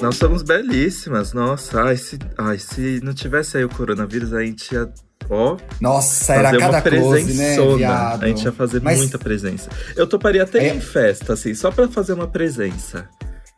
Nós somos belíssimas, nossa. Ai, se, ai, se não tivesse aí o coronavírus, a gente ia. Ó, Nossa, era cada close, né, viado? a gente ia fazer Mas muita presença. Eu toparia até É. em festa, assim, só pra fazer uma presença.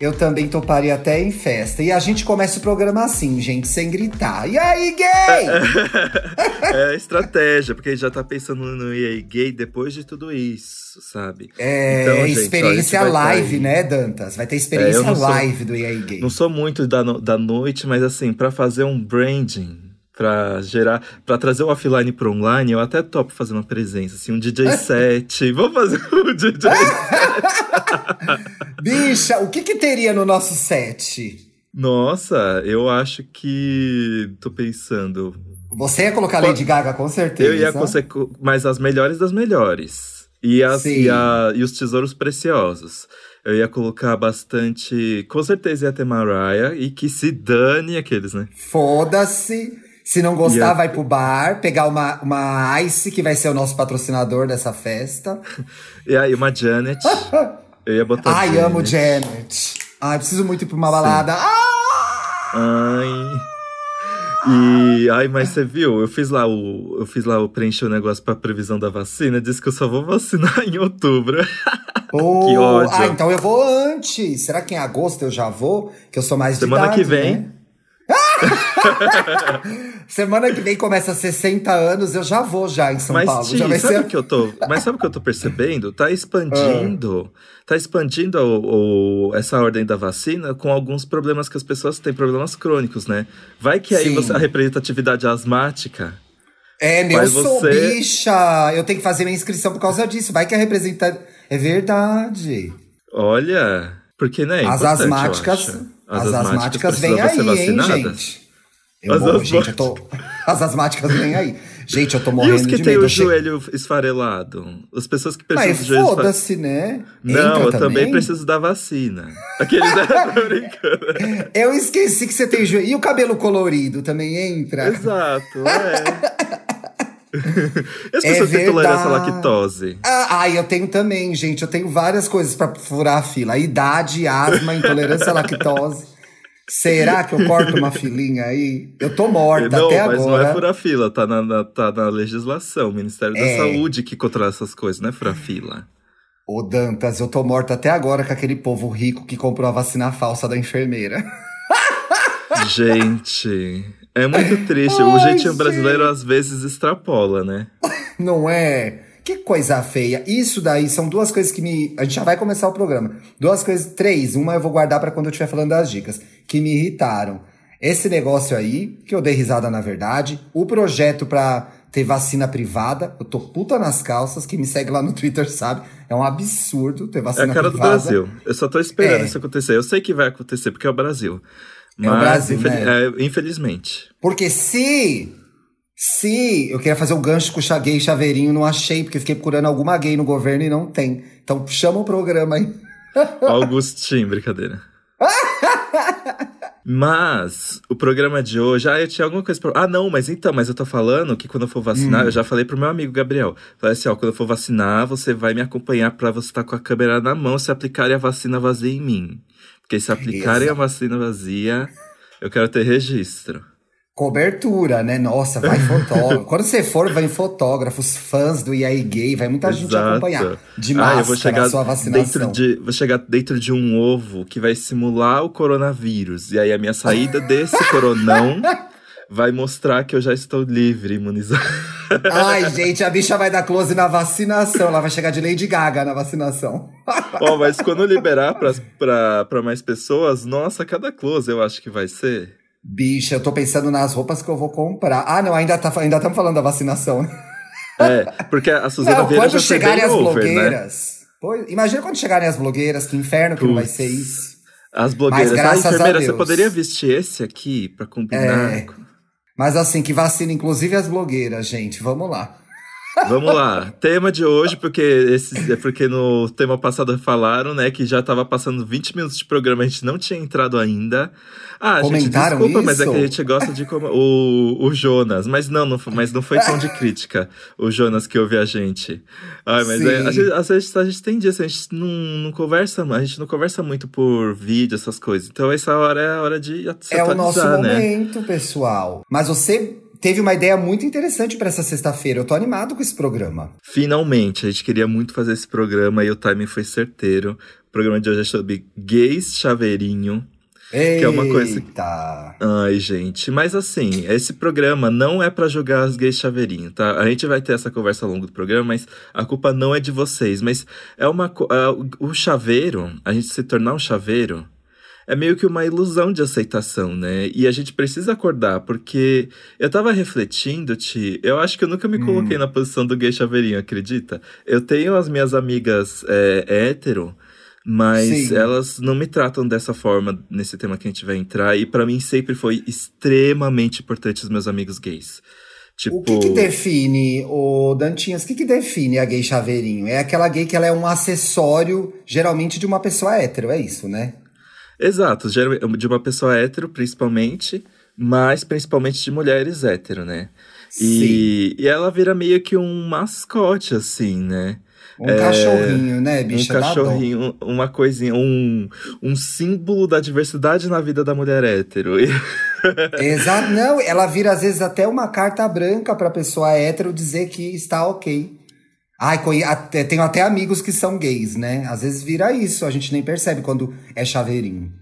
Eu também toparia até em festa. E a gente começa o programa assim, gente, sem gritar. E aí, gay? é a estratégia, porque a gente já tá pensando no EA gay depois de tudo isso, sabe? É, Então, gente, ó, experiência live, tá aí. né, Dantas? Vai ter É, experiência sou- live do EA Gay. Não sou muito da, no- da noite, mas assim, pra fazer um branding, pra gerar, pra trazer o offline pro online, eu até topo fazer uma presença, assim, um DJ set. Vamos fazer um DJ Bicha, o que que teria no nosso set? Nossa, eu acho que. tô pensando. Você ia colocar Lady Gaga, com certeza. Eu ia conseguir. Mas as melhores das melhores. E, as, e, a- e os tesouros preciosos. Eu ia colocar bastante. Com certeza ia ter Mariah e que se dane aqueles, né? Foda-se. Se não gostar, vai pro bar, pegar uma, uma Ice, que vai ser o nosso patrocinador dessa festa. E aí, uma Janet. Eu ia botar. Ai, amo Janet. Ai, preciso muito ir pra uma balada. Ah! Ai. E ai, mas você viu? Eu fiz lá o eu fiz lá o preencher o negócio pra previsão da vacina, disse que eu só vou vacinar em outubro. Oh, Que ódio. Ah, então eu vou antes. Será que em agosto eu já vou? Que eu sou mais de Semana idade, que vem. né? Semana que vem começa 60 anos, eu já vou já em São mas Paulo. Ti, já vai sabe ser... o que eu tô, mas sabe o que eu tô percebendo? Tá expandindo, tá expandindo o, o- essa ordem da vacina com alguns problemas que as pessoas têm, problemas crônicos, né? Vai que aí você, a representatividade asmática É, meu, eu Mas sou você- bicha. Eu tenho que fazer minha inscrição por causa disso. Vai que a representante. É verdade. Olha, porque né? é as eu asmáticas. acho. As, asmáticas vêm aí, hein, gente? Eu As morro, gente, eu tô. As asmáticas vêm aí. Gente, eu tô E morrendo os que de têm medo. o che- joelho esfarelado? As pessoas que precisam Mas do joelho foda-se, né? Não, Entra eu também preciso da vacina. Aqueles tô brincando. Eu esqueci que você tem joelho. E o cabelo colorido também entra? Exato, é. E as É pessoas têm tolerância à lactose. Ah, ai, eu tenho também, gente. Eu tenho várias coisas pra furar a fila: idade, asma, intolerância à lactose. Será que eu corto uma filinha aí? Eu tô morta não, até mas agora. não é furar fila, tá na, na- tá na legislação. O Ministério É. da Saúde que controla essas coisas, não é furar fila. Ô, Dantas, eu tô morta até agora com aquele povo rico que comprou a vacina falsa da enfermeira. Gente, é muito triste. o Ai, jeitinho gente. brasileiro às vezes extrapola, né? Não é? Que coisa feia. Isso daí são duas coisas que me. A gente já vai começar o programa. Duas coisas, três. Uma eu vou guardar pra quando eu estiver falando das dicas. Que me irritaram. Esse negócio aí, que eu dei risada na verdade. O projeto pra ter vacina privada. Eu tô puta nas calças. Quem me segue lá no Twitter sabe. É um absurdo ter É vacina a cara do privada. Brasil. Eu só tô esperando É. isso acontecer. Eu sei que vai acontecer, porque é o Brasil. É o Mas, Brasil, infeli- né? é, infelizmente. Porque se. Se eu queria fazer um gancho com o gay chaveirinho, não achei, porque fiquei procurando alguma gay no governo e não tem. Então chama o programa aí. Augustinho, brincadeira. Mas o programa de hoje, ah, eu tinha alguma coisa pra. Ah, não, mas então, mas eu tô falando que quando eu for Hum. vacinar, eu já falei pro meu amigo Gabriel. Falei assim, ó, quando eu for vacinar, você vai me acompanhar pra você estar com a câmera na mão se aplicarem a vacina vazia em mim. Porque se aplicarem a vacina vazia, eu quero ter registro. Cobertura, né? Nossa, vai fotógrafo. Quando você for, vai fotógrafos, fãs do EA Gay, vai muita gente Exato. acompanhar. De ah, máscara, eu vou chegar a sua vacinação. dentro de, vou chegar dentro de um ovo que vai simular o coronavírus. E aí a minha saída desse coronão vai mostrar que eu já estou livre, imunizado. Ai, gente, a bicha vai dar close na vacinação. Ela vai chegar de Lady Gaga na vacinação. Ó, mas quando liberar pra mais pessoas, nossa, cada close eu acho que vai ser. Bicha, eu tô pensando nas roupas que eu vou comprar. Ah, não, ainda tá, ainda estamos falando da vacinação. É, porque a Suzana Não, Vieira quando já chegarem as over, né? blogueiras. Pois, imagina quando chegarem as blogueiras, que inferno que não vai ser isso. As blogueiras. Mas Ah, graças a enfermeira, você Deus. poderia vestir esse aqui pra combinar? É. Mas assim, que vacina, inclusive as blogueiras, gente. Vamos lá. Vamos lá. Tema de hoje, porque esse, é porque no tema passado falaram, né, que já tava passando 20 minutos de programa, a gente não tinha entrado ainda. Ah, Comentaram gente, desculpa, isso? mas é que a gente gosta de como o, o Jonas, mas não, não, foi- mas não foi tom de crítica, o Jonas que ouve a gente. Ai, mas é, a gente- às vezes a gente tem dias, a gente não, não conversa, a gente não conversa muito por vídeo, essas coisas. Então essa hora é a hora de se É o nosso né? momento, pessoal. Mas você teve uma ideia muito interessante pra essa sexta-feira. Eu tô animado com esse programa. Finalmente, a gente queria muito fazer esse programa e o timing foi certeiro. O programa de hoje é sobre gays chaveirinho. Eita. é uma coisa- Ai, gente, mas assim, esse programa não é pra jogar as gays chaveirinho, tá? A gente vai ter essa conversa ao longo do programa, mas a culpa não é de vocês. Mas é uma. o chaveiro, a gente se tornar um chaveiro, é meio que uma ilusão de aceitação, né? E a gente precisa acordar, porque eu tava refletindo, Ti, eu acho que eu nunca me Hum. coloquei na posição do gay chaveirinho, acredita? Eu tenho as minhas amigas é, hétero. Mas Sim. elas não me tratam dessa forma nesse tema que a gente vai entrar. E pra mim sempre foi extremamente importante os meus amigos gays. Tipo, O que, que define, o Dantinhas, o que, que define a gay chaveirinho? É aquela gay que ela é um acessório, geralmente, de uma pessoa hétero, é isso, né? Exato, de uma pessoa hétero, principalmente, mas principalmente de mulheres hétero, né? E, e ela vira meio que um mascote, assim, né? Um cachorrinho, né, bicha? um cachorrinho, uma coisinha, um, um símbolo da diversidade na vida da mulher hétero. Exato, não, ela vira às vezes até uma carta branca pra pessoa hétero dizer que está ok. Ai, tenho até amigos que são gays, né? Às vezes vira isso, a gente nem percebe quando é chaveirinho.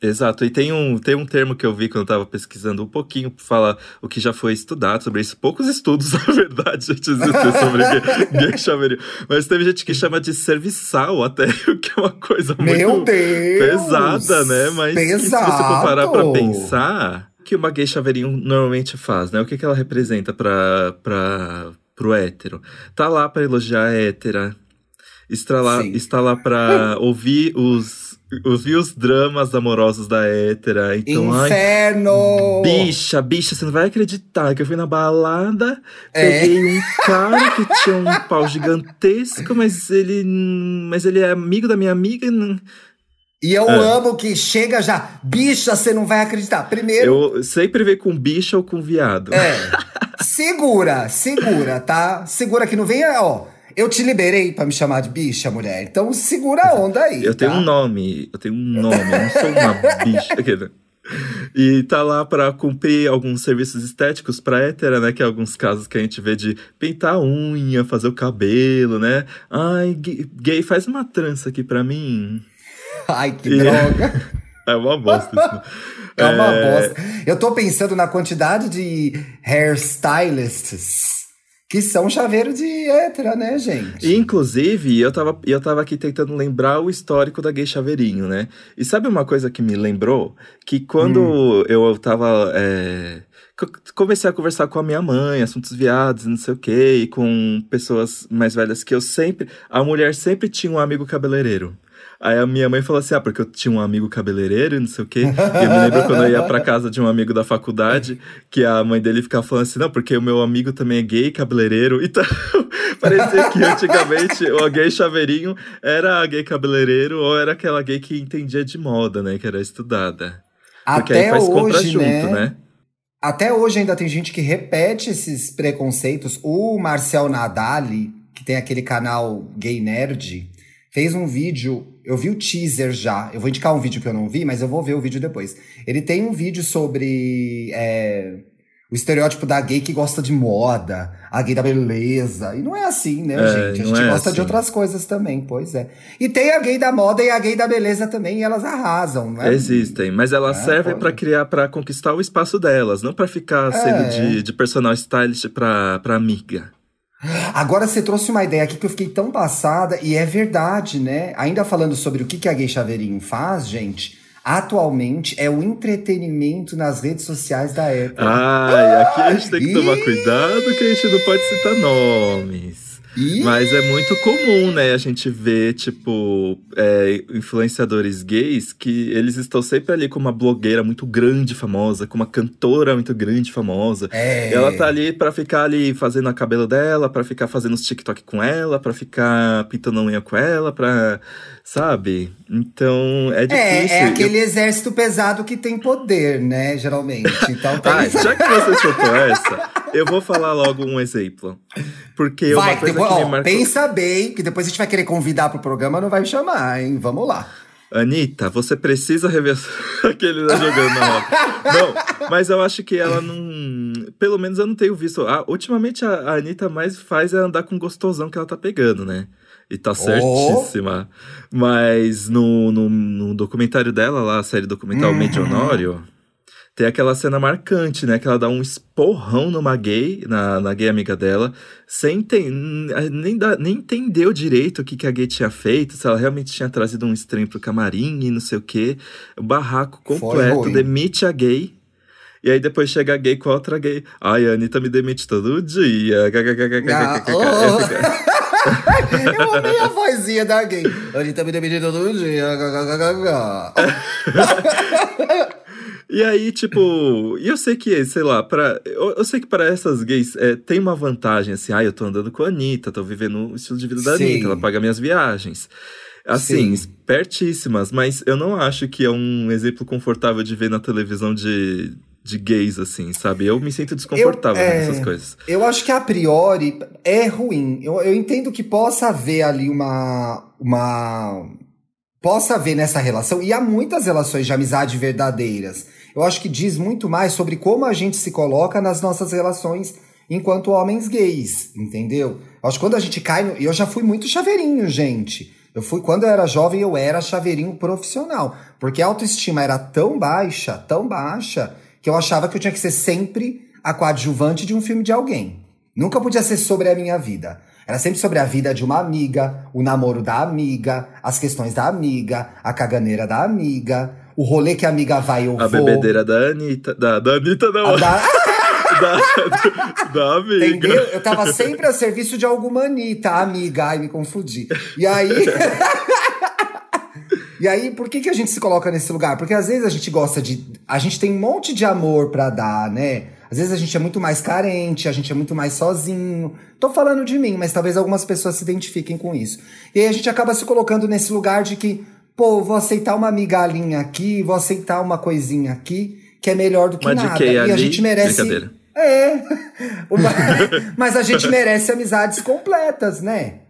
Exato, e tem um, tem um termo que eu vi quando eu tava pesquisando um pouquinho pra falar o que já foi estudado sobre isso. Poucos estudos, na verdade, já existem sobre gay, gay chaveirinho. Mas teve gente que chama de serviçal até, o que é uma coisa Meu muito Deus! pesada, né? Mas que se você for parar pra pensar, o que uma gay chaveirinho normalmente faz, né? O que, que ela representa pra, pra, pro hétero? Tá lá pra elogiar a hétera, está lá, Sim. está lá pra ouvir os, ouvir os dramas amorosos da hétera. Então, ai, Inferno! Bicha, bicha, você não vai acreditar que eu fui na balada, É. peguei um cara que tinha um pau gigantesco, mas ele, mas ele é amigo da minha amiga. E eu É. amo que chega já, bicha, você não vai acreditar. Primeiro, Eu sempre veio com bicha ou com viado. é, segura, segura, tá? Segura que não venha, ó. Eu te liberei pra me chamar de bicha, mulher. Então segura a onda aí. Eu tenho tá? um nome, eu tenho um nome, eu não sou uma bicha. E tá lá pra cumprir alguns serviços estéticos pra hétera, né? Que é alguns casos que a gente vê de pintar a unha, fazer o cabelo, né? Ai, gay, gay, faz uma trança aqui pra mim. Ai, que E- droga. É uma bosta isso. É uma É, bosta. Eu tô pensando na quantidade de hairstylists que são chaveiro de hétera, né, gente? Inclusive, eu tava, eu tava aqui tentando lembrar o histórico da gay chaveirinho, né? E sabe uma coisa que me lembrou? Que quando Hum. eu tava. é, co- comecei a conversar com a minha mãe, assuntos viados, não sei o quê, e com pessoas mais velhas que eu sempre. A mulher sempre tinha um amigo cabeleireiro. Aí a minha mãe falou assim: ah, porque eu tinha um amigo cabeleireiro e não sei o quê. E eu me lembro quando eu ia pra casa de um amigo da faculdade, que a mãe dele ficava falando assim: não, porque o meu amigo também é gay, cabeleireiro. Então, parecia que antigamente o gay chaveirinho era a gay cabeleireiro ou era aquela gay que entendia de moda, né? Que era estudada. Porque Até aí faz compra hoje, junto, né? né? Até hoje ainda tem gente que repete esses preconceitos. O Marcel Nadali, que tem aquele canal Gay Nerd, fez um vídeo. Eu vi o teaser já. Eu vou indicar um vídeo que eu não vi, mas eu vou ver o vídeo depois. Ele tem um vídeo sobre é, o estereótipo da gay que gosta de moda, a gay da beleza. E não é assim, né, É, gente? A gente é gosta de assim. outras coisas também, pois é. E tem a gay da moda e a gay da beleza também, e elas arrasam, não é? Existem, mas elas É, servem pra criar, pra conquistar o espaço delas, não pra ficar É. sendo de, de personal stylist pra, pra amiga. Agora você trouxe uma ideia aqui que eu fiquei tão passada, e é verdade, né? Ainda falando sobre o que que a Gay Chaveirinho faz, gente, atualmente é o entretenimento nas redes sociais da época. Ai, aqui a gente tem que tomar cuidado que a gente não pode citar nomes. Ih! Mas é muito comum, né, a gente ver, tipo, é, influenciadores gays que eles estão sempre ali com uma blogueira muito grande, famosa, com uma cantora muito grande, famosa. É. Ela tá ali pra ficar ali fazendo a cabelo dela, pra ficar fazendo os TikTok com ela, pra ficar pintando a unha com ela, pra. Sabe? Então é difícil. É, é aquele exército pesado que tem poder, né? Geralmente. Então tem. Ah, já que você soltou essa, eu vou falar logo um exemplo. Porque vai, uma coisa depois, que me ó, marcou... pensa bem, que depois a gente vai querer convidar pro programa, não vai me chamar, hein? Vamos lá. Anitta, você precisa rever aquele lá jogando na roda. Não, mas eu acho que ela não. Pelo menos eu não tenho visto. Ah, ultimamente a, a Anitta mais faz é andar com gostosão que ela tá pegando, né? E tá certíssima. Mas no, no, no documentário dela, lá, a série documental Uhum. Medionório, tem aquela cena marcante, né? Que ela dá um esporrão numa gay, na, na gay amiga dela, sem enten- nem, dá- nem entendeu direito o que, que a gay tinha feito, se ela realmente tinha trazido um estranho pro camarim e não sei o quê. O barraco completo, demite a gay. E aí depois chega a gay com a outra gay. Ai, a Anitta me demite todo dia. Ah, Eu oh. amei a vozinha da gay. Anitta me demitindo todo dia. E aí, tipo, e eu sei que, sei lá, para eu, eu sei que para essas gays é, tem uma vantagem, assim, ah, eu tô andando com a Anitta, tô vivendo o estilo de vida da Sim. Anitta, ela paga minhas viagens. Assim, Sim. espertíssimas, mas eu não acho que é um exemplo confortável de ver na televisão de, de gays, assim, sabe? Eu me sinto desconfortável Eu- é, vendo essas coisas. Eu acho que a priori é ruim. Eu, eu entendo que possa haver ali uma. uma possa haver nessa relação, e há muitas relações de amizade verdadeiras. Eu acho que diz muito mais sobre como a gente se coloca nas nossas relações enquanto homens gays, entendeu? Eu acho que quando a gente cai no. Eu já fui muito chaveirinho, gente. Eu fui, quando eu era jovem, eu era chaveirinho profissional. Porque a autoestima era tão baixa, tão baixa, que eu achava que eu tinha que ser sempre a coadjuvante de um filme de alguém. Nunca podia ser sobre a minha vida. Era sempre sobre a vida de uma amiga, o namoro da amiga, as questões da amiga, a caganeira da amiga, o rolê que a amiga vai eu A vou. bebedeira da Anitta, da, da Anitta não, da- da, da amiga. Entendeu? Eu tava sempre a serviço de alguma Anitta, amiga. Ai, me confundi. E aí. e aí, por que, que a gente se coloca nesse lugar? Porque às vezes a gente gosta de. A gente tem um monte de amor pra dar, né? Às vezes a gente é muito mais carente, a gente é muito mais sozinho. Tô falando de mim, mas talvez algumas pessoas se identifiquem com isso. E aí a gente acaba se colocando nesse lugar de que, pô, vou aceitar uma migalhinha aqui, vou aceitar uma coisinha aqui, que é melhor do que Uma nada. e a gente merece. brincadeira. É. Uma- Mas a gente merece amizades completas, né?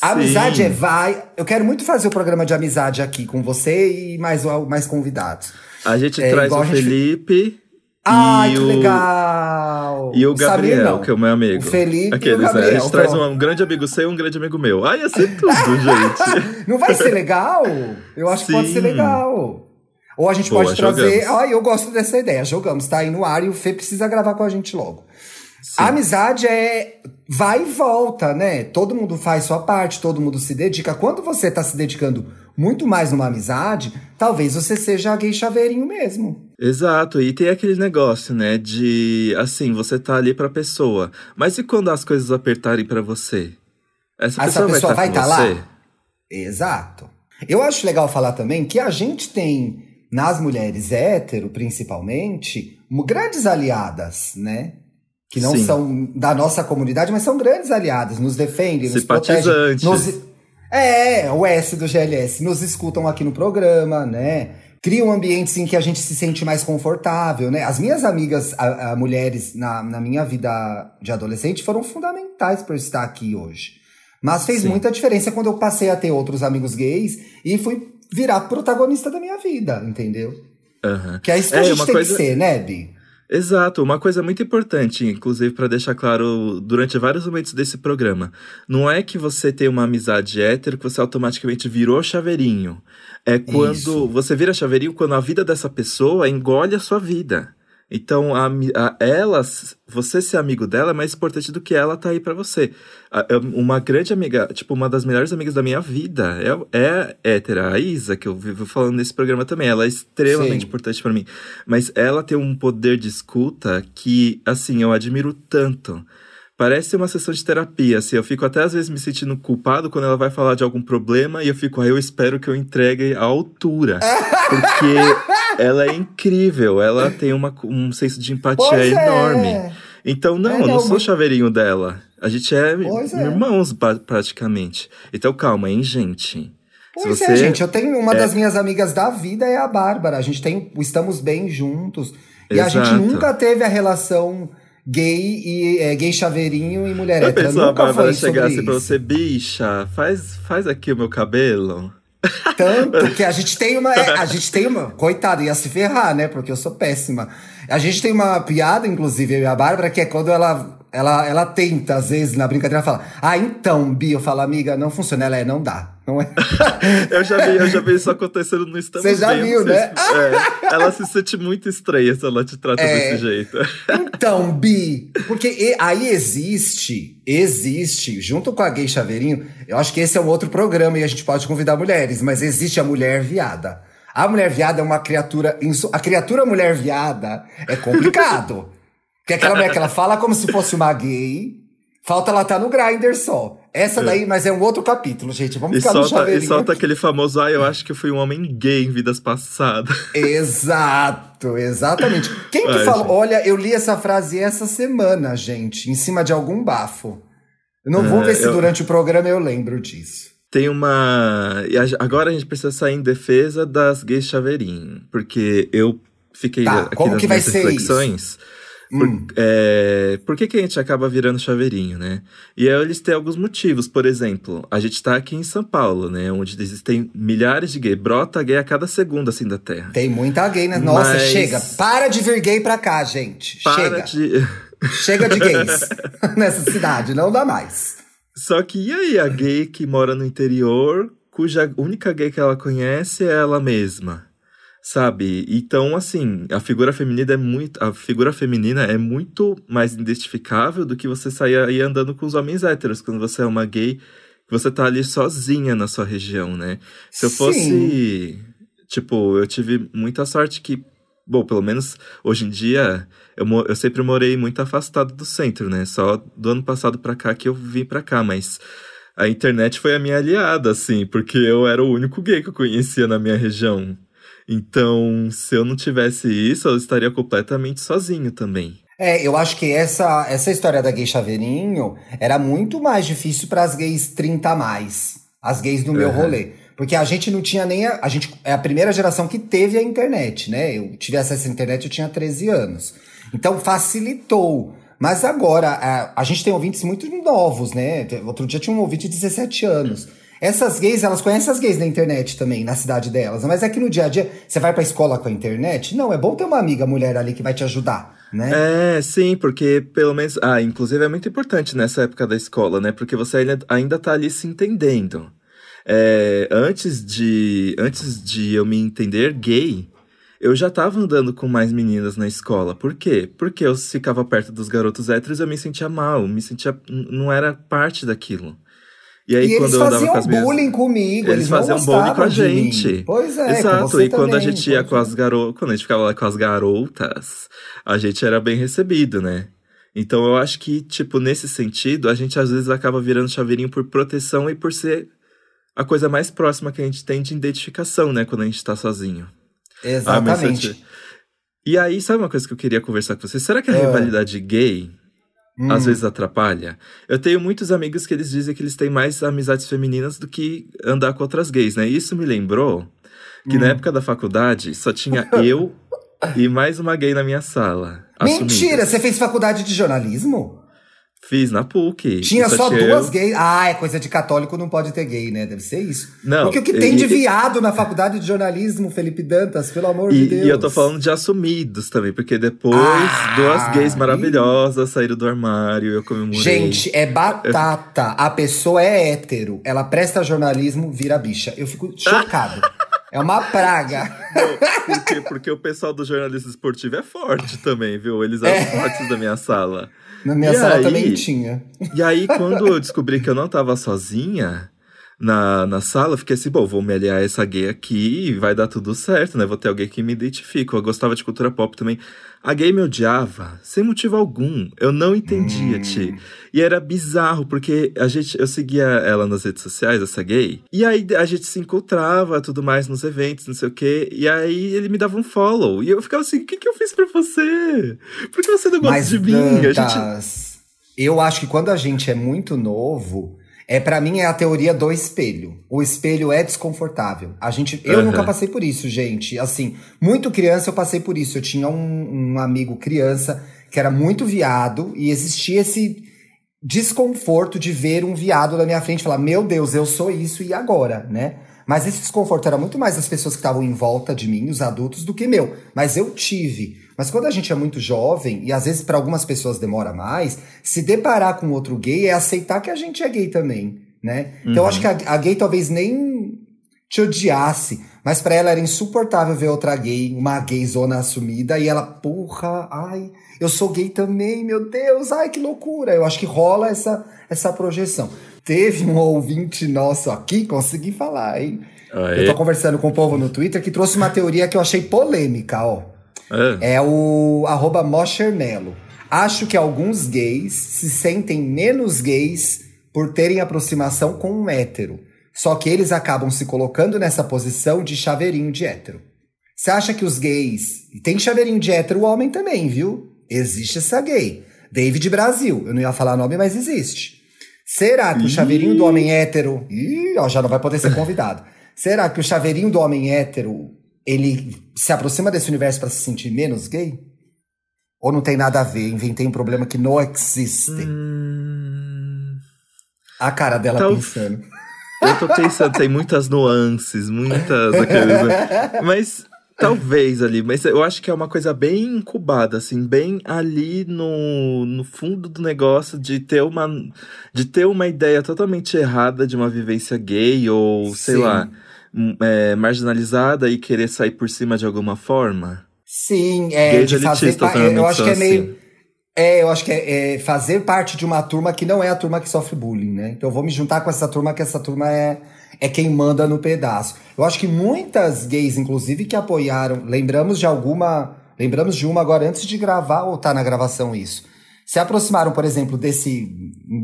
A Sim. amizade é vai. Eu quero muito fazer o programa de amizade aqui com você e mais, mais convidados. A gente É, traz o a gente- Felipe Ai, e que o, legal! e o Gabriel, que é o meu amigo. O Felipe Aqueles, o né? Gabriel. A gente traz um, um grande amigo seu e um grande amigo meu. Ai, ia ser tudo, gente. Não vai ser legal? Eu acho que pode Sim. ser legal. Ou a gente Boa, pode trazer. jogamos. Ai, eu gosto dessa ideia. Jogamos, tá aí no ar e o Fê precisa gravar com a gente logo. A amizade é vai e volta, né? Todo mundo faz sua parte, todo mundo se dedica. Quando você tá se dedicando muito mais numa amizade, talvez você seja gay chaveirinho mesmo. Exato, e tem aquele negócio, né, de assim, você tá ali pra pessoa, mas e quando as coisas apertarem pra você? Essa, Essa pessoa vai estar estar com lá? Exato. Eu acho legal falar também que a gente tem, nas mulheres hétero, principalmente, grandes aliadas, né? Que não Sim. são da nossa comunidade, mas são grandes aliadas, nos defendem, nos protegem. Nos... É, o S do GLS. Nos escutam aqui no programa, né? Criam ambientes em que a gente se sente mais confortável, né? As minhas amigas, a- a mulheres na, na minha vida de adolescente foram fundamentais para eu estar aqui hoje. Mas fez Sim. muita diferença quando eu passei a ter outros amigos gays e fui virar protagonista da minha vida, entendeu? Aham. Que é isso que É, a gente uma tem coisa- que ser, né, Bi? Exato, uma coisa muito importante, inclusive para deixar claro durante vários momentos desse programa. Não é que você tem uma amizade hétero que você automaticamente virou chaveirinho. É quando Isso. você vira chaveirinho quando a vida dessa pessoa engole a sua vida. Então, a, a- ela, você ser amigo dela é mais importante do que ela tá aí pra você. A- é Uma grande amiga, tipo, uma das melhores amigas da minha vida é, é hétera, a Isa, que eu vivo falando nesse programa também. Ela é extremamente Sim. importante pra mim. Mas ela tem um poder de escuta que, assim, eu admiro tanto. Parece uma sessão de terapia, assim. Eu fico até às vezes me sentindo culpado quando ela vai falar de algum problema e eu fico, aí eu espero que eu entregue a altura. Porque ela é incrível, ela tem uma, um senso de empatia Pois é. enorme. Então, não, É, eu não não, sou mas- chaveirinho dela. A gente é, Pois é. irmãos, pra- praticamente. Então, calma, hein, gente? Pois é, você- gente. Eu tenho uma das minhas amigas da vida é a Bárbara. A gente tem. Estamos bem juntos. E a gente nunca teve a relação gay e é, gay chaveirinho e mulher Já hétera. pensou a Bárbara chegasse pra você, bicha, faz, faz aqui o meu cabelo? Tanto que a gente tem uma. é, a gente tem uma. Coitada, ia se ferrar, né? Porque eu sou péssima. A gente tem uma piada, inclusive, eu e a Bárbara, que é quando ela. Ela, ela tenta, às vezes, na brincadeira, fala: Ah, então, Bi, eu falo, amiga, não funciona. Ela é, não dá. Não é. Eu já vi, eu já vi isso acontecendo no Estamos Você já viu, né? é, ela se sente muito estranha se ela te trata É. desse jeito. Então, Bi, porque aí existe, existe, junto com a Gay Chaveirinho, eu acho que esse é um outro programa e a gente pode convidar mulheres, mas existe a mulher viada. A mulher viada é uma criatura. A criatura mulher viada é complicado. Porque aquela mulher que ela fala como se fosse uma gay, falta ela tá no grinder só. Essa daí, mas é um outro capítulo, gente. Vamos E ficar no solta, e chaveirinho. solta aquele famoso, ah, eu acho que eu fui um homem gay em vidas passadas. Exato, exatamente. Quem que Ai, falou? gente. Olha, eu li essa frase essa semana, gente, em cima de algum bafo. Eu não vou É, ver se eu- durante o programa eu lembro disso. Tem uma. e Agora a gente precisa sair em defesa das gays chaveirinho. Porque eu fiquei Tá, aqui como nas que vai minhas ser reflexões. Por, Hum. é, por que, que a gente acaba virando chaveirinho, né? E aí eles têm alguns motivos. Por exemplo, a gente tá aqui em São Paulo, né? Onde existem milhares de gays. Brota gay a cada segundo, assim, da Terra. Tem muita gay, né? Nossa, Mas- chega. Para de vir gay pra cá, gente. Para chega. de. Chega de gays nessa cidade, não dá mais. Só que e aí, a gay que mora no interior, cuja única gay que ela conhece é ela mesma? Sabe? Então, assim, a figura feminina é muito. A figura feminina é muito mais identificável do que você sair aí andando com os homens héteros, quando você é uma gay, você tá ali sozinha na sua região, né? Se eu Sim. fosse. Tipo, eu tive muita sorte que. Bom, pelo menos hoje em dia, eu, eu sempre morei muito afastado do centro, né? Só do ano passado pra cá que eu vim pra cá, mas a internet foi a minha aliada, assim, porque eu era o único gay que eu conhecia na minha região. Então, se eu não tivesse isso, eu estaria completamente sozinho também. É, eu acho que essa, essa história da gay chaveirinho era muito mais difícil para as gays 30 a mais. As gays do meu Uhum. rolê. Porque a gente não tinha nem. A, a gente é a primeira geração que teve a internet, né? Eu tive acesso à internet, eu tinha 13 anos. Então facilitou. Mas agora, a, a gente tem ouvintes muito novos, né? Outro dia tinha um ouvinte de 17 anos. Essas gays, elas conhecem as gays na internet também, na cidade delas. Mas é que no dia a dia, você vai pra escola com a internet? Não, é bom ter uma amiga mulher ali que vai te ajudar, né? É, sim, porque pelo menos. Ah, inclusive é muito importante nessa época da escola, né? Porque você ainda, ainda tá ali se entendendo. É, antes, de, antes de eu me entender gay, eu já tava andando com mais meninas na escola. Por quê? Porque eu ficava perto dos garotos héteros eu me sentia mal, me sentia. não era parte daquilo. E aí, e quando eles eu andava faziam com as minhas. bullying comigo, Eles eles, faziam bullying com a mim. gente. Pois é, Exato, e quando a também, gente ia com é. as garotas, quando a gente ficava lá com as garotas, a gente era bem recebido, né? Então eu acho que, tipo, nesse sentido, a gente às vezes acaba virando chaveirinho por proteção e por ser a coisa mais próxima que a gente tem de identificação, né? Quando a gente tá sozinho. Ah, Exatamente. te- E aí, sabe uma coisa que eu queria conversar com você? Será que a Ah. rivalidade gay Hum. às vezes atrapalha? Eu tenho muitos amigos que eles dizem que eles têm mais amizades femininas do que andar com outras gays, né? E isso me lembrou que Hum. na época da faculdade só tinha eu e mais uma gay na minha sala. Mentira, assumidas. você fez faculdade de jornalismo? Fiz na PUC. Tinha e só tinha duas eu. gays. Ah, é coisa de católico, não pode ter gay, né? Deve ser isso. Não, Porque o que e- tem de e- viado na faculdade de jornalismo, Felipe Dantas, pelo amor de E, Deus. e eu tô falando de assumidos também, porque depois Ah, duas gays maravilhosas saíram do armário, eu comemorei. Gente, é batata. A pessoa é hétero. Ela presta jornalismo, vira bicha. Eu fico chocado. é uma praga. Porque, porque o pessoal do jornalismo esportivo é forte também, viu? Eles eram É. fortes da minha sala. Na minha E sala aí? também tinha. E aí, quando eu descobri que eu não tava sozinha, na, na sala, fiquei assim, bom, vou me aliar a essa gay aqui e vai dar tudo certo, né? Vou ter alguém que me identifique. Eu gostava de cultura pop também. A gay me odiava, sem motivo algum. Eu não entendia, hum. Ti. E era bizarro, porque a gente, eu seguia ela nas redes sociais, essa gay. E aí a gente se encontrava, tudo mais, nos eventos, não sei o quê. E aí ele me dava um follow. E eu ficava assim, o que, que eu fiz pra você? Por que você não gosta Mas, de mim? Dantas, a gente... Eu acho que quando a gente é muito novo é para mim é a teoria do espelho. O espelho é desconfortável. A gente, eu uhum. nunca passei por isso, gente. Assim, muito criança eu passei por isso. Eu tinha um, um amigo criança que era muito viado e existia esse desconforto de ver um viado na minha frente e falar: "Meu Deus, eu sou isso e agora", né? Mas esse desconforto era muito mais das pessoas que estavam em volta de mim, os adultos, do que meu. Mas eu tive. Mas quando a gente é muito jovem, e às vezes para algumas pessoas demora mais, se deparar com outro gay é aceitar que a gente é gay também, né? Então eu acho uhum. que a, a gay talvez nem te odiasse, mas para ela era insuportável ver outra gay, uma gayzona assumida, e ela, porra, ai, eu sou gay também, meu Deus, ai que loucura. Eu acho que rola essa, essa projeção. Teve um ouvinte nosso aqui, consegui falar, hein? Aê. Eu tô conversando com o povo no Twitter que trouxe uma teoria que eu achei polêmica, ó. É, é o arroba Mochernelo. Acho que alguns gays se sentem menos gays por terem aproximação com um hétero. Só que eles acabam se colocando nessa posição de chaveirinho de hétero. Você acha que os gays. E tem chaveirinho de hétero homem também, viu? Existe essa gay. David Brasil. Eu não ia falar nome, mas existe. Será que o chaveirinho do homem hétero. Ih, ó, já não vai poder ser convidado. Será que o chaveirinho do homem hétero ele se aproxima desse universo para se sentir menos gay? Ou não tem nada a ver? Inventei um problema que não existe. Hum... A cara dela Tal... pensando. Eu tô pensando, tem muitas nuances, muitas aqueles. Né? Mas Talvez ali, mas eu acho que é uma coisa bem incubada, assim, bem ali no, no fundo do negócio de ter uma de ter uma ideia totalmente errada de uma vivência gay ou, Sim. sei lá, é, marginalizada e querer sair por cima de alguma forma. Sim, é. Gay de fazer, eu acho que é meio. É, eu acho que é, é, fazer parte de uma turma que não é a turma que sofre bullying, né? Então eu vou me juntar com essa turma, que essa turma é é quem manda no pedaço. Eu acho que muitas gays, inclusive, que apoiaram, lembramos de alguma, lembramos de uma agora antes de gravar ou tá na gravação isso. Se aproximaram, por exemplo, desse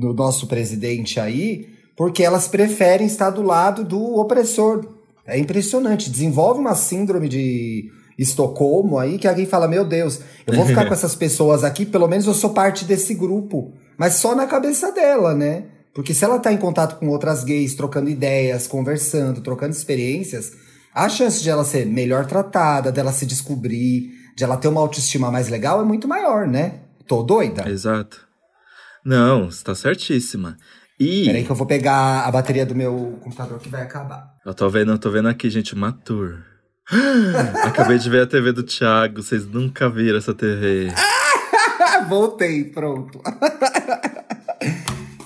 do nosso presidente aí, porque elas preferem estar do lado do opressor. É impressionante, desenvolve uma síndrome de Estocolmo aí que alguém fala: "Meu Deus, eu vou ficar com essas pessoas aqui, pelo menos eu sou parte desse grupo". Mas só na cabeça dela, né? Porque se ela está em contato com outras gays, trocando ideias, conversando, trocando experiências, a chance de ela ser melhor tratada, dela se descobrir, de ela ter uma autoestima mais legal é muito maior, né? Tô doida? Exato. Não, está certíssima. E. Peraí que eu vou pegar a bateria do meu computador que vai acabar. Eu tô vendo, eu tô vendo aqui, gente, uma tour. Acabei de ver a TV do Thiago, vocês nunca viram essa TV. Voltei, pronto.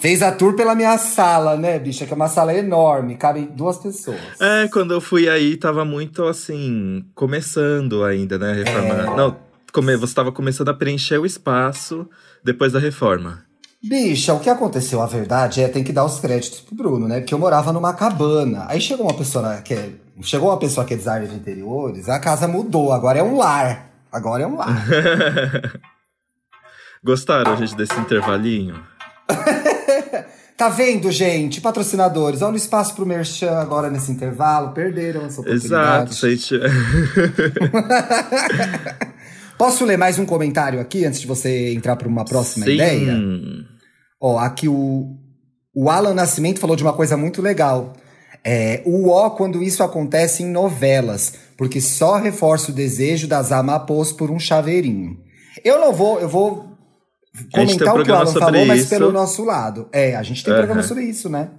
Fez a tour pela minha sala, né, bicha? Que é uma sala enorme, cabe duas pessoas. É, quando eu fui aí, tava muito assim, começando ainda, né, reforma. É... Não, come, você tava começando a preencher o espaço depois da reforma. Bicha, o que aconteceu, a verdade é, tem que dar os créditos pro Bruno, né? Porque eu morava numa cabana. Aí chegou uma pessoa que é, chegou uma pessoa que é designer de interiores, a casa mudou, agora é um lar. Agora é um lar. Gostaram, gente, desse intervalinho? Tá vendo, gente? Patrocinadores, olha o espaço pro Merchan agora nesse intervalo. Perderam essa oportunidade. Exato, gente. Posso ler mais um comentário aqui antes de você entrar para uma próxima Sim. ideia? Ó, aqui o, o Alan Nascimento falou de uma coisa muito legal. É, o ó quando isso acontece em novelas, porque só reforça o desejo das amapôs por um chaveirinho. Eu não vou, eu vou comentar um o que o Alan falou, mas pelo nosso lado. É, a gente tem uhum. programa sobre isso, né?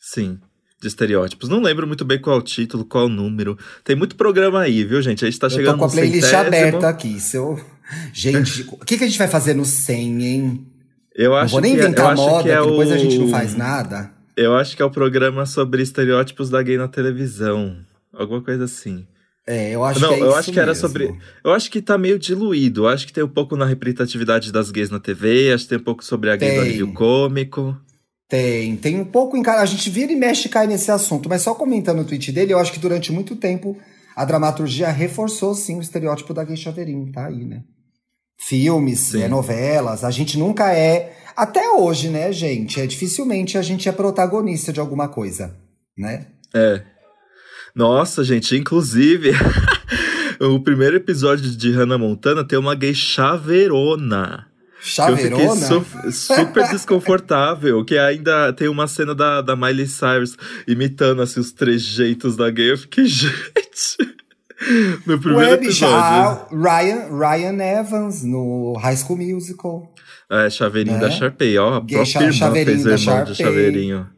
Sim. De estereótipos. Não lembro muito bem qual o título, qual o número. Tem muito programa aí, viu, gente? A gente tá chegando no Eu tô com a playlist centésimo. aberta aqui. Seu... Gente, o que, que a gente vai fazer no 100, hein? Eu acho não vou nem que é- inventar moda, que, é que depois o... a gente não faz nada. Eu acho que é o programa sobre estereótipos da gay na televisão. Alguma coisa assim. É, eu acho não, que é eu acho que era mesmo. sobre. Eu acho que tá meio diluído. Eu acho que tem um pouco na representatividade das gays na TV, acho que tem um pouco sobre a gay tem. do alívio cômico. Tem, tem um pouco em. A gente vira e mexe e cai nesse assunto, mas só comentando o tweet dele, eu acho que durante muito tempo a dramaturgia reforçou sim o estereótipo da gay chaveirinho, tá aí, né? Filmes, é, novelas, a gente nunca é. Até hoje, né, gente? É dificilmente a gente é protagonista de alguma coisa, né? É. Nossa, gente, inclusive, o primeiro episódio de Hannah Montana tem uma gay chaveirona. Chaveirona? Eu fiquei su super desconfortável, que ainda tem uma cena da, da Miley Cyrus imitando assim, os trejeitos da gay. Eu fiquei, gente... No primeiro Ué, episódio. Ryan, Ryan Evans, no High School Musical. É, chaveirinho da né? Sharpay, ó. A própria irmã fez o irmão de chaveirinho.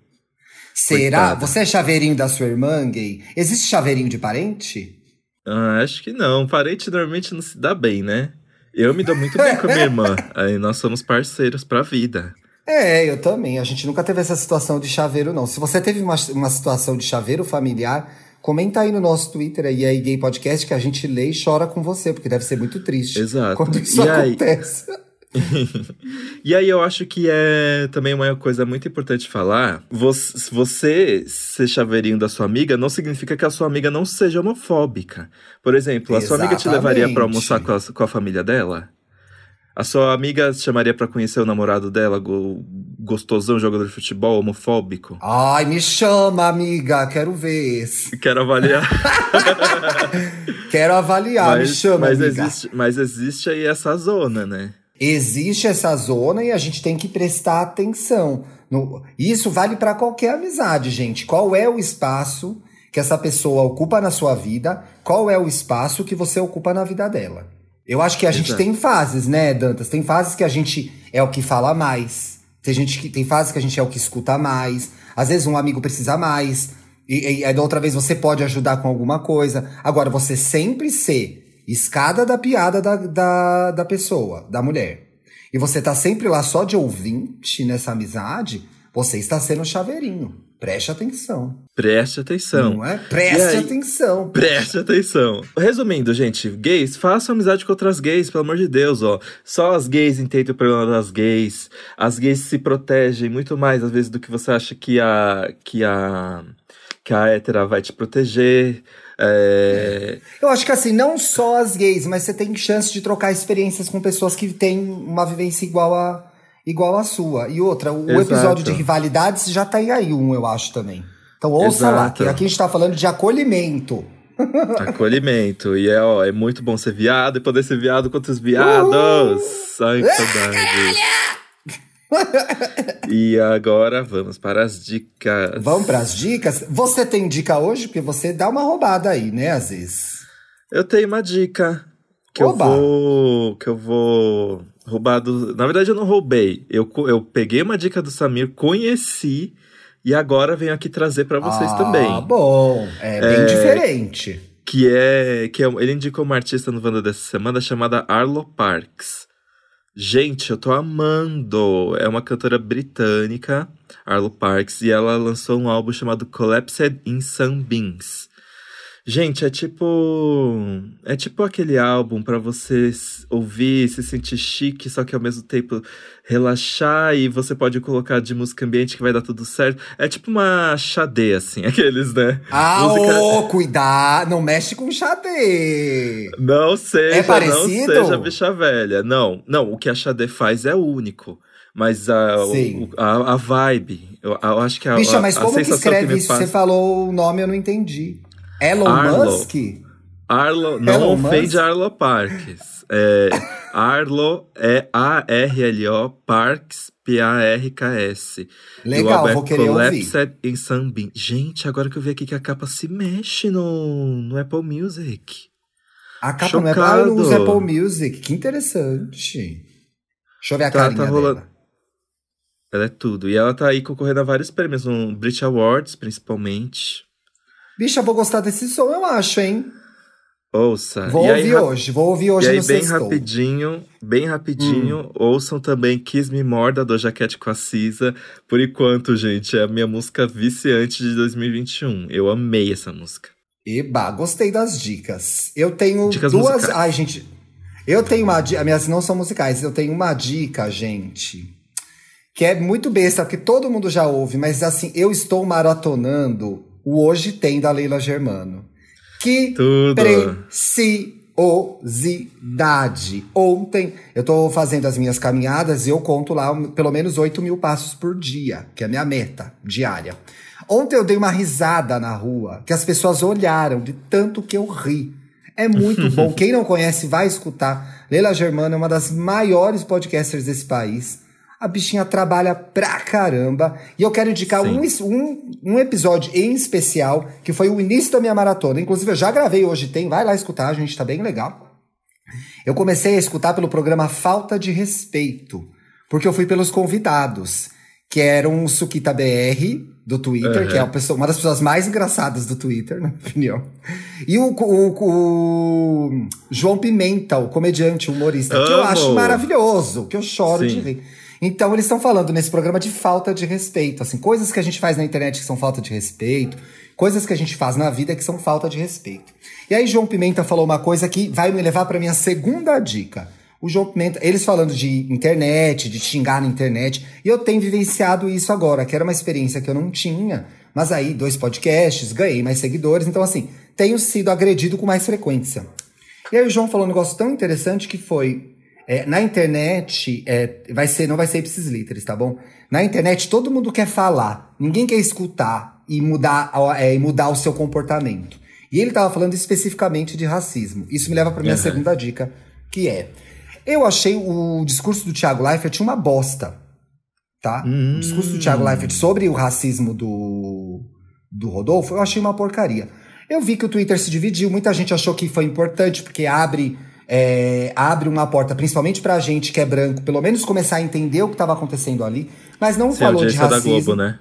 Será? Coitada. Você é chaveirinho da sua irmã, gay? Existe chaveirinho de parente? Ah, acho que não. Parente normalmente não se dá bem, né? Eu me dou muito bem com a minha irmã. Aí nós somos parceiros pra vida. É, eu também. A gente nunca teve essa situação de chaveiro, não. Se você teve uma, uma situação de chaveiro familiar, comenta aí no nosso Twitter aí, aí Gay Podcast, que a gente lê e chora com você, porque deve ser muito triste. Exato. Quando isso e acontece. Aí... e aí eu acho que é também uma coisa muito importante falar. Você, você ser chaveirinho da sua amiga não significa que a sua amiga não seja homofóbica. Por exemplo, a Exatamente. sua amiga te levaria para almoçar com a, com a família dela? A sua amiga chamaria para conhecer o namorado dela, go, gostosão, jogador de futebol, homofóbico? Ai, me chama, amiga, quero ver. Quero avaliar. quero avaliar, mas, me chama, mas amiga. Existe, mas existe aí essa zona, né? Existe essa zona e a gente tem que prestar atenção. No, isso vale para qualquer amizade, gente. Qual é o espaço que essa pessoa ocupa na sua vida? Qual é o espaço que você ocupa na vida dela? Eu acho que a Exato. gente tem fases, né, Dantas? Tem fases que a gente é o que fala mais. Tem gente que tem fases que a gente é o que escuta mais. Às vezes um amigo precisa mais. E, e, da outra vez você pode ajudar com alguma coisa. Agora, você sempre ser escada da piada da, da, da pessoa, da mulher, e você tá sempre lá só de ouvinte nessa amizade, você está sendo chaveirinho. Preste atenção. Preste atenção. Não é? Preste aí, atenção. Preste atenção. Resumindo, gente, gays, façam amizade com outras gays, pelo amor de Deus, ó. Só as gays entendem o problema das gays. As gays se protegem muito mais, às vezes, do que você acha que a. que a. que a hétera vai te proteger. É... Eu acho que assim, não só as gays, mas você tem chance de trocar experiências com pessoas que têm uma vivência igual a, igual a sua. E outra, o Exato. episódio de rivalidades já tem aí um, eu acho também. Então ouça Exato. lá, que aqui a gente tá falando de acolhimento. Acolhimento. E é, ó, é muito bom ser viado e poder ser viado contra os viados. Uhul. Ai, que saudade. e agora vamos para as dicas. Vamos para as dicas? Você tem dica hoje? Porque você dá uma roubada aí, né, às vezes. Eu tenho uma dica que Oba. eu vou que eu vou roubar do... Na verdade eu não roubei. Eu, eu peguei uma dica do Samir, conheci e agora venho aqui trazer para vocês ah, também. Ah, bom. É bem é, diferente. Que é que é, ele indicou uma artista no Wanda dessa semana chamada Arlo Parks. Gente, eu tô amando! É uma cantora britânica, Arlo Parks, e ela lançou um álbum chamado Collapsed in Sunbeams. Gente, é tipo. É tipo aquele álbum para você ouvir, se sentir chique, só que ao mesmo tempo relaxar e você pode colocar de música ambiente que vai dar tudo certo. É tipo uma xadê, assim, aqueles, né? Ah, música... oh, cuidado! Não mexe com xadê! Não seja, é parecido? não seja bicha velha. Não, não, o que a xadê faz é único. Mas a, o, a, a, vibe, eu, eu, acho que a. Bicha, mas como que escreve que isso? Passa... Você falou o nome, eu não entendi. Elon Arlo. Musk? Arlo, não Elon ofende Musk? Arlo Parks. É, Arlo é A-R-L-O, Parks, P-A-R-K-S. Legal, vou querer ouvir. in Sunbeam. Gente, agora que eu vi aqui que a capa se mexe no, no Apple Music. A capa Chocado. não é para uso Apple Music. Que interessante. Deixa eu ver a tá, carinha tá rolando. dela. Ela é tudo. E ela tá aí concorrendo a vários prêmios, no Brit Awards, principalmente. Bicha, vou gostar desse som, eu acho, hein? Ouça. Vou e ouvir aí, hoje, vou ouvir hoje e aí, no bem sextou. rapidinho, bem rapidinho, hum. ouçam também Kiss Me More, da Doja Cat com a Cisa. Por enquanto, gente, é a minha música viciante de 2021. Eu amei essa música. Eba, gostei das dicas. Eu tenho dicas duas... Musicais. Ai, gente, eu tenho uma dica... Minhas não são musicais, eu tenho uma dica, gente que é muito besta, porque todo mundo já ouve, mas assim, eu estou maratonando o Hoje Tem da Leila Germano. Que Tudo. preciosidade! Ontem eu tô fazendo as minhas caminhadas e eu conto lá pelo menos 8 mil passos por dia, que é a minha meta diária. Ontem eu dei uma risada na rua, que as pessoas olharam de tanto que eu ri. É muito bom. Quem não conhece, vai escutar. Leila Germano é uma das maiores podcasters desse país. A bichinha trabalha pra caramba. E eu quero indicar um, um, um, episódio em especial, que foi o início da minha maratona. Inclusive, eu já gravei hoje, tem. Vai lá escutar, a gente tá bem legal. Eu comecei a escutar pelo programa Falta de Respeito, porque eu fui pelos convidados, que eram o Suquita BR, do Twitter, uhum. que é uma, pessoa, uma, das pessoas mais engraçadas do Twitter, na minha opinião. E o, o, o João Pimenta, o comediante, humorista, Amo. que eu acho maravilhoso, que eu choro Sim. de rir. Então, eles estão falando nesse programa de falta de respeito, assim, coisas que a gente faz na internet que são falta de respeito, coisas que a gente faz na vida que são falta de respeito. E aí, João Pimenta falou uma coisa que vai me levar para minha segunda dica. O João Pimenta, eles falando de internet, de xingar na internet, e eu tenho vivenciado isso agora, que era uma experiência que eu não tinha, mas aí, dois podcasts, ganhei mais seguidores, então assim, tenho sido agredido com mais frequência. E aí o João falou um negócio tão interessante que foi é, na internet, é, vai ser, não vai ser ipsis literis, tá bom? Na internet, todo mundo quer falar, ninguém quer escutar e mudar, é, e mudar o seu comportamento. E ele estava falando especificamente de racismo. Isso me leva para minha uhum. segunda dica, que é: eu achei o discurso do Thiago Leifert uma bosta, tá? Hum. O discurso do Thiago Leifert sobre o racismo do, do Rodolfo, eu achei uma porcaria. Eu vi que o Twitter se dividiu, muita gente achou que foi importante porque abre é, abre uma porta, principalmente pra gente que é branco, pelo menos começar a entender o que estava acontecendo ali, mas não Sem falou de racismo. da Globo, né?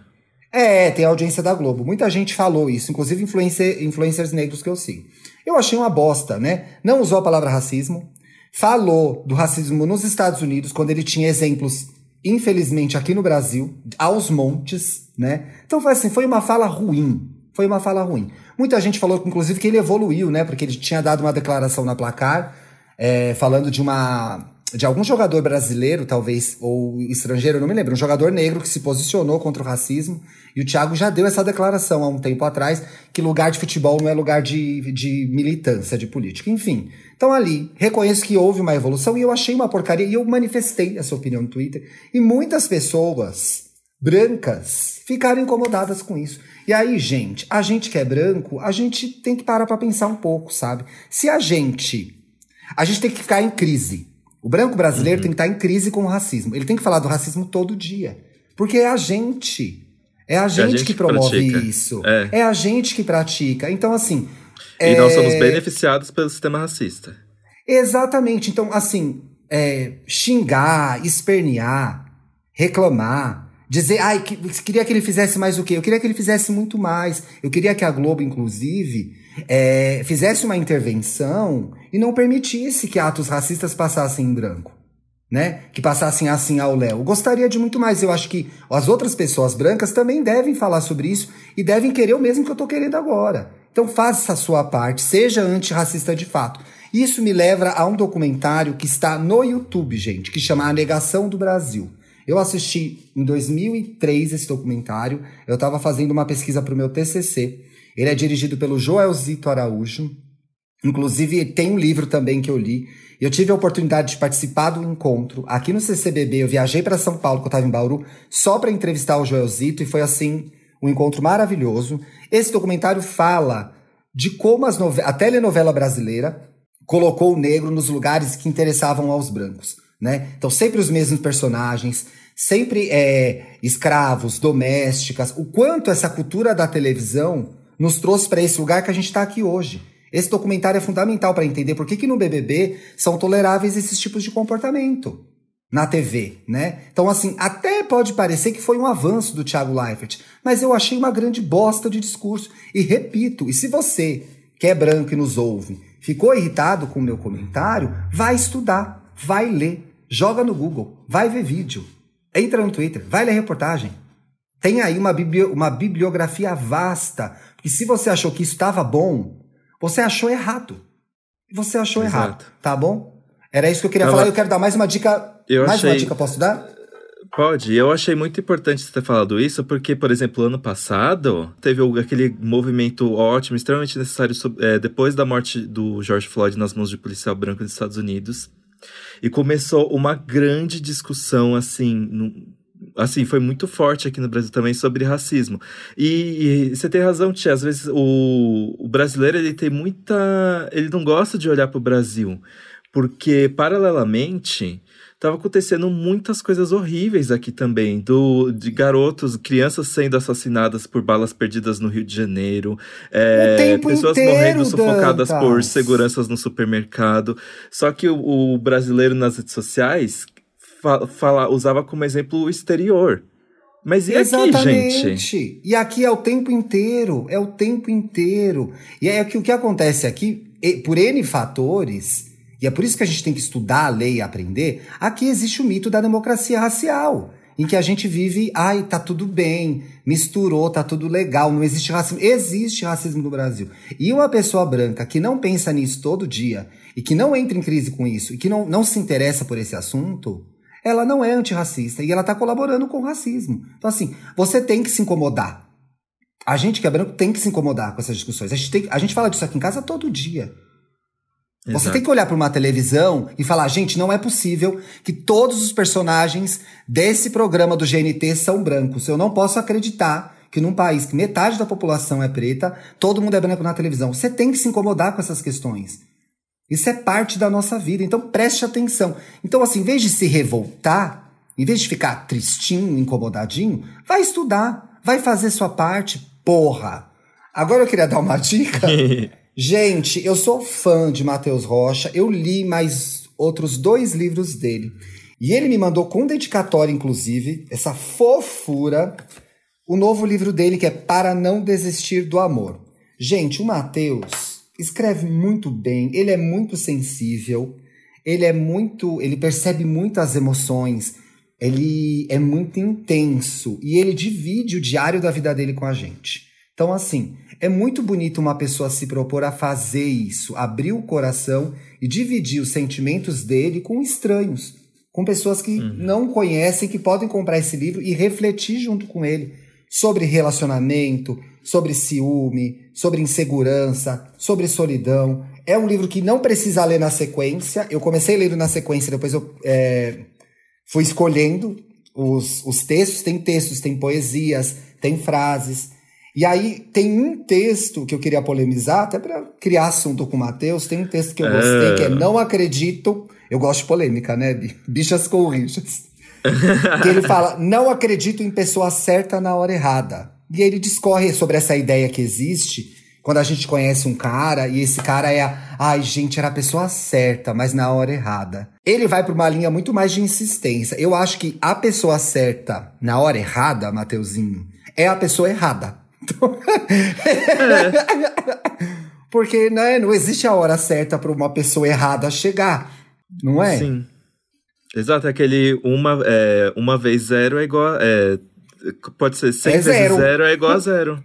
É, tem a audiência da Globo. Muita gente falou isso, inclusive influencer, influencers negros que eu sigo. Eu achei uma bosta, né? Não usou a palavra racismo. Falou do racismo nos Estados Unidos, quando ele tinha exemplos, infelizmente, aqui no Brasil, aos montes, né? Então foi assim, foi uma fala ruim. Foi uma fala ruim. Muita gente falou, inclusive, que ele evoluiu, né? Porque ele tinha dado uma declaração na placar é, falando de uma de algum jogador brasileiro, talvez, ou estrangeiro, não me lembro, um jogador negro que se posicionou contra o racismo. E o Thiago já deu essa declaração há um tempo atrás, que lugar de futebol não é lugar de, de militância, de política. Enfim. Então ali, reconheço que houve uma evolução e eu achei uma porcaria e eu manifestei essa opinião no Twitter. E muitas pessoas brancas ficaram incomodadas com isso. E aí, gente, a gente que é branco, a gente tem que parar para pensar um pouco, sabe? Se a gente a gente tem que ficar em crise. O branco brasileiro uhum. tem que estar em crise com o racismo. Ele tem que falar do racismo todo dia. Porque é a gente. É a gente, é a gente que, promove pratica. isso. É. é. a gente que pratica. Então, assim. E é... nós somos beneficiados pelo sistema racista. Exatamente. Então, assim, é, xingar, espernear, reclamar, dizer, ai, que, queria que ele fizesse mais o quê? Eu queria que ele fizesse muito mais. Eu queria que a Globo, inclusive, é, fizesse uma intervenção e não permitisse que atos racistas passassem em branco. Né? Que passassem assim ao Léo. Gostaria de muito mais. Eu acho que as outras pessoas brancas também devem falar sobre isso e devem querer o mesmo que eu tô querendo agora. Então faça a sua parte, seja antirracista de fato. Isso me leva a um documentário que está no YouTube, gente, que chama A Negação do Brasil. Eu assisti em 2003 esse documentário. Eu estava fazendo uma pesquisa para o meu TCC ele é dirigido pelo Joelzito Araújo. Inclusive, tem um livro também que eu li. Eu tive a oportunidade de participar do encontro aqui no CCBB. Eu viajei para São Paulo, que eu estava em Bauru, só para entrevistar o Joelzito, e foi assim um encontro maravilhoso. Esse documentário fala de como a telenovela brasileira colocou o negro nos lugares que interessavam aos brancos. Né? Então, sempre os mesmos personagens, sempre é, escravos, domésticas. O quanto essa cultura da televisão nos trouxe para esse lugar que a gente está aqui hoje. Esse documentário é fundamental para entender por que, que no BBB são toleráveis esses tipos de comportamento na TV, né? Então, assim, até pode parecer que foi um avanço do Thiago Leifert, mas eu achei uma grande bosta de discurso. E repito, e se você, que é branco e nos ouve, ficou irritado com o meu comentário, vai estudar, vai ler, joga no Google, vai ver vídeo, entra no Twitter, vai ler reportagem. Tem aí uma, uma bibliografia vasta e se você achou que isso estava bom, você achou errado. Você achou Exato. errado, tá bom? Era isso que eu queria falar. Eu quero dar mais uma dica. Eu mais achei... uma dica, posso dar? Pode, eu achei muito importante você ter falado isso, porque, por exemplo, ano passado teve aquele movimento ótimo, extremamente necessário, é, depois da morte do George Floyd nas mãos de policial branco nos Estados Unidos. E começou uma grande discussão, assim, no, assim, foi muito forte aqui no Brasil também sobre racismo. E, e você tem razão, Tia, às vezes o, o brasileiro, ele tem muita... Ele não gosta de olhar para o Brasil, porque, paralelamente, estava acontecendo muitas coisas horríveis aqui também, do de garotos, crianças sendo assassinadas por balas perdidas no Rio de Janeiro, é, pessoas inteiro, morrendo sufocadas Dantas. por seguranças no supermercado. Só que o, o brasileiro nas redes sociais fa fala, usava como exemplo o exterior. Mas e Exatamente. aqui, gente? E aqui é o tempo inteiro, é o tempo inteiro. E é que o que acontece aqui, por N fatores, e é por isso que a gente tem que estudar a lei e aprender, aqui existe o mito da democracia racial. Em que a gente vive, ai, tá tudo bem, misturou, tá tudo legal, não existe racismo. Existe racismo no Brasil. E uma pessoa branca que não pensa nisso todo dia, e que não entra em crise com isso, e que não, não se interessa por esse assunto, ela não é antirracista e ela está colaborando com o racismo. Então, assim, você tem que se incomodar. A gente que é branco tem que se incomodar com essas discussões. A gente, tem, a gente fala disso aqui em casa todo dia. Exato. Você tem que olhar para uma televisão e falar: gente, não é possível que todos os personagens desse programa do GNT são brancos. Eu não posso acreditar que num país que metade da população é preta, todo mundo é branco na televisão. Você tem que se incomodar com essas questões. Isso é parte da nossa vida, então preste atenção. Então, assim, em vez de se revoltar, em vez de ficar tristinho, incomodadinho, vai estudar, vai fazer sua parte, porra. Agora eu queria dar uma dica. Gente, eu sou fã de Matheus Rocha, eu li mais outros dois livros dele. E ele me mandou com dedicatória, inclusive, essa fofura, o novo livro dele que é Para Não Desistir do Amor. Gente, o Matheus escreve muito bem, ele é muito sensível, ele é muito, ele percebe muito as emoções, ele é muito intenso e ele divide o diário da vida dele com a gente. Então, assim, é muito bonito uma pessoa se propor a fazer isso, abrir o coração e dividir os sentimentos dele com estranhos, com pessoas que uhum. não conhecem, que podem comprar esse livro e refletir junto com ele sobre relacionamento, sobre ciúme, sobre insegurança, sobre solidão. É um livro que não precisa ler na sequência. Eu comecei lendo na sequência, depois eu é, fui escolhendo os, os textos. Tem textos, tem poesias, tem frases. E aí tem um texto que eu queria polemizar, até para criar assunto com o Matheus. Tem um texto que eu gostei, é... que é Não Acredito. Eu gosto de polêmica, né? Bichas com rixas. que ele fala: Não acredito em pessoa certa na hora errada. E ele discorre sobre essa ideia que existe quando a gente conhece um cara e esse cara é a, ai gente, era a pessoa certa, mas na hora errada. Ele vai para uma linha muito mais de insistência. Eu acho que a pessoa certa na hora errada, Mateuzinho, é a pessoa errada. é. Porque né, não existe a hora certa para uma pessoa errada chegar, não é? Sim. Exato, aquele uma, é, uma vez zero é igual. É, pode ser 100 é zero. vezes zero é igual a zero.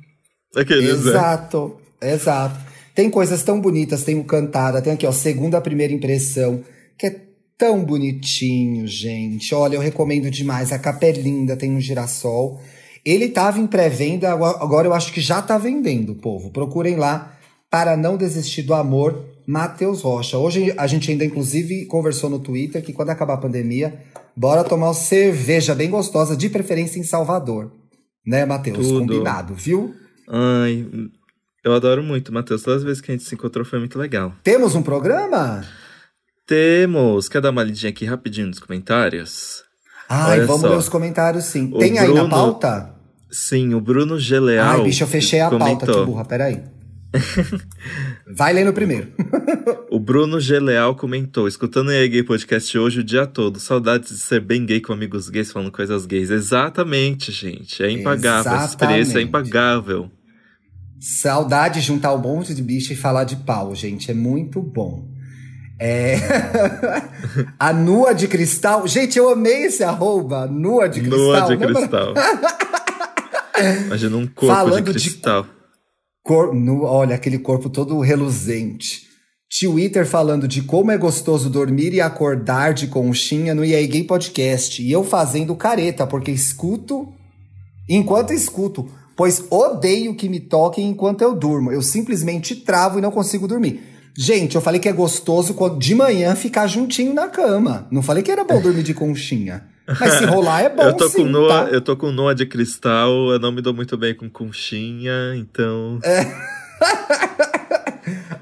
Aquele exato, zero. exato. Tem coisas tão bonitas, tem o Cantada, tem aqui, ó, Segunda Primeira Impressão, que é tão bonitinho, gente. Olha, eu recomendo demais. A capa é linda, tem um girassol. Ele tava em pré-venda, agora eu acho que já tá vendendo, povo. Procurem lá para não desistir do amor, Matheus Rocha. Hoje a gente ainda, inclusive, conversou no Twitter que quando acabar a pandemia, bora tomar uma cerveja bem gostosa, de preferência em Salvador. Né, Matheus? Combinado, viu? Ai, eu adoro muito, Matheus. Todas as vezes que a gente se encontrou foi muito legal. Temos um programa? Temos. Quer dar uma lidinha aqui rapidinho nos comentários? Ai, Olha vamos só. ler os comentários sim. O Tem Bruno... aí na pauta? Sim, o Bruno Geleal. Ai, bicho, eu fechei a comentou. pauta aqui, burra. Peraí. Vai lendo primeiro. Bruno G. Leal comentou: escutando o EA Gay Podcast hoje o dia todo. Saudades de ser bem gay com amigos gays falando coisas gays. Exatamente, gente. É impagável. Exatamente. Essa experiência é impagável. Saudade de juntar um monte de bicho e falar de pau, gente. É muito bom. É... a nua de cristal. Gente, eu amei esse arroba. Nua de cristal. Nua de cristal. Imagina um corpo Falando de cristal. De Cor, olha, aquele corpo todo reluzente. Twitter falando de como é gostoso dormir e acordar de conchinha no EA Gay Podcast. E eu fazendo careta, porque escuto enquanto escuto, pois odeio que me toquem enquanto eu durmo. Eu simplesmente travo e não consigo dormir. Gente, eu falei que é gostoso de manhã ficar juntinho na cama. Não falei que era bom dormir de conchinha. Mas se rolar é bom eu tô sim, com Noa, tá? Eu tô com Noa de cristal, eu não me dou muito bem com conchinha, então... É.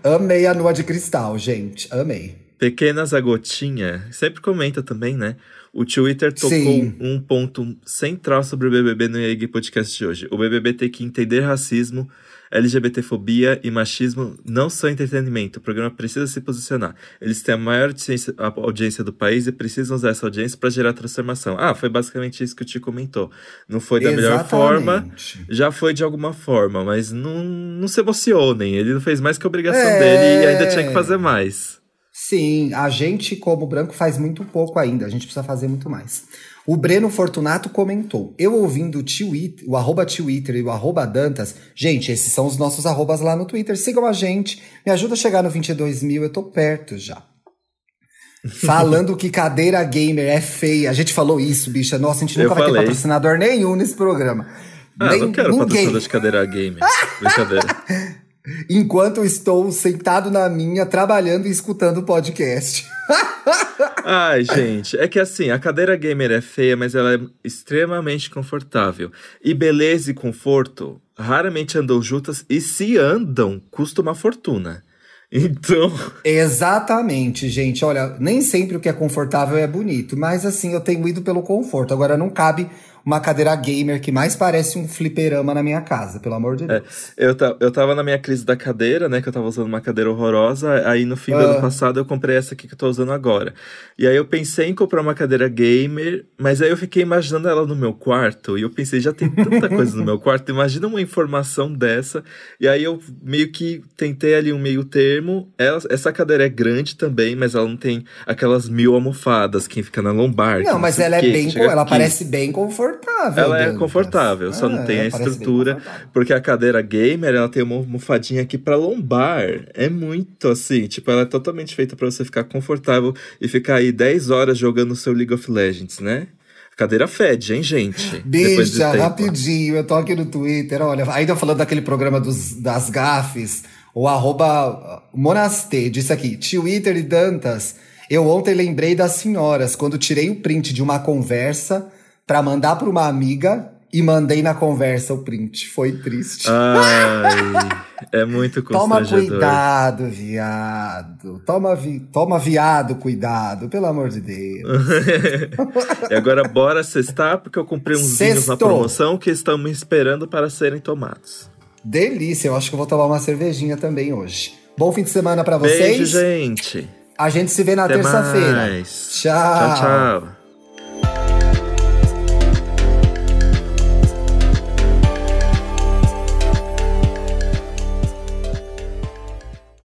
Amei a Noa de cristal, gente. Amei. Pequenas Agotinha, sempre comenta também, né? O Twitter tocou Sim. um ponto central sobre o BBB no EG Podcast de hoje. O BBB tem que entender racismo, LGBTfobia e machismo não são entretenimento. O programa precisa se posicionar. Eles têm a maior audiência, a audiência do país e precisam usar essa audiência para gerar transformação. Ah, foi basicamente isso que o Ti comentou. Não foi da melhor forma, Exatamente. já foi de alguma forma, mas não, não se emocionem. Ele não fez mais que a obrigação É. dele e ainda tinha que fazer mais. Sim, a gente, como branco, faz muito pouco ainda. A gente precisa fazer muito mais. O Breno Fortunato comentou: Eu ouvindo o, Twitter, o arroba Twitter e o arroba Dantas. Gente, esses são os nossos arrobas lá no Twitter. Sigam a gente. Me ajuda a chegar no 22 mil, eu tô perto já. Falando que cadeira gamer é feia. A gente falou isso, bicha. Nossa, a gente Eu nunca vai ter falei. patrocinador nenhum nesse programa. Ah, Nem- não quero ninguém. patrocinador de cadeira gamer. Brincadeira. Enquanto estou sentado na minha, trabalhando e escutando o podcast. Ai, gente, é que assim, a cadeira gamer é feia, mas ela é extremamente confortável. E beleza e conforto raramente andam juntas, e se andam, custa uma fortuna. Então, Exatamente, gente. Olha, nem sempre o que é confortável é bonito, mas assim, eu tenho ido pelo conforto. Agora não cabe uma cadeira gamer que mais parece um fliperama na minha casa, pelo amor de Deus. eu, ta- eu tava na minha crise da cadeira, né? Que eu tava usando uma cadeira horrorosa. Aí no fim do Ah. ano passado eu comprei essa aqui que eu tô usando agora. E aí eu pensei em comprar uma cadeira gamer, mas aí eu fiquei imaginando ela no meu quarto. E eu pensei, já tem tanta coisa no meu quarto, imagina uma informação dessa. E aí eu meio que tentei ali um meio termo. Ela- essa cadeira é grande também, mas ela não tem aquelas mil almofadas que fica na lombar. que Não, mas ela é bem, ela aqui. parece bem confortável. Ela é confortável, só não Ah, tem a estrutura. confortável. Porque a cadeira gamer, ela tem uma almofadinha aqui pra lombar. É muito assim, tipo, ela é totalmente feita pra você ficar confortável e ficar aí 10 horas jogando o seu League of Legends, né? A cadeira fede, hein, gente? Depois de Bicha, tempo. rapidinho, eu tô aqui no Twitter, olha, ainda falando daquele programa dos, das gafes, o arroba Monastê disse aqui, Twitter e Dantas, eu ontem lembrei das senhoras, quando tirei o print de uma conversa pra mandar pra uma amiga e mandei na conversa o print, foi triste. Ai, é muito Toma constrangedor. cuidado, viado. Toma, vi, toma viado, cuidado, pelo amor de Deus. e agora bora cestar, porque eu comprei uns vinhos na Sextou. promoção que estão me esperando para serem tomados. Delícia, eu acho que eu vou tomar uma cervejinha também hoje. Bom fim de semana pra vocês. Beijo, gente. A gente se vê na terça-feira. Tchau. Tchau, tchau.